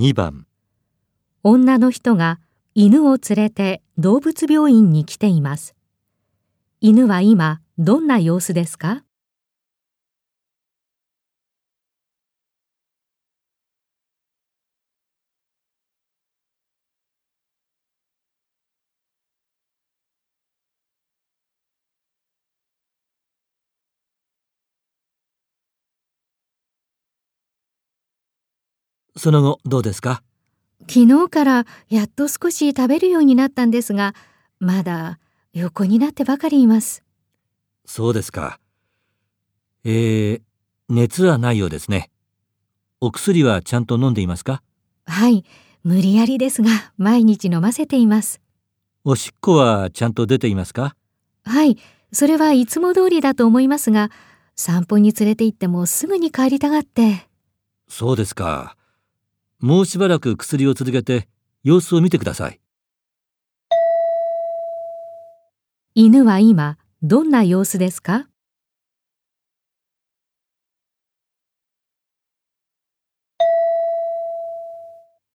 2番女の人が犬を連れて動物病院に来ています。犬は今どんな様子ですか？その後どうですか？昨日からやっと少し食べるようになったんですが、まだ横になってばかりいます。そうですかえー、熱はないようですねお薬はちゃんと飲んでいますか？はい、無理やりですが毎日飲ませています。おしっこはちゃんと出ていますか？はい、それはいつも通りだと思いますが、散歩に連れて行ってもすぐに帰りたがって。そうですかもうしばらく薬を続けて様子を見てください。犬は今どんな様子ですか？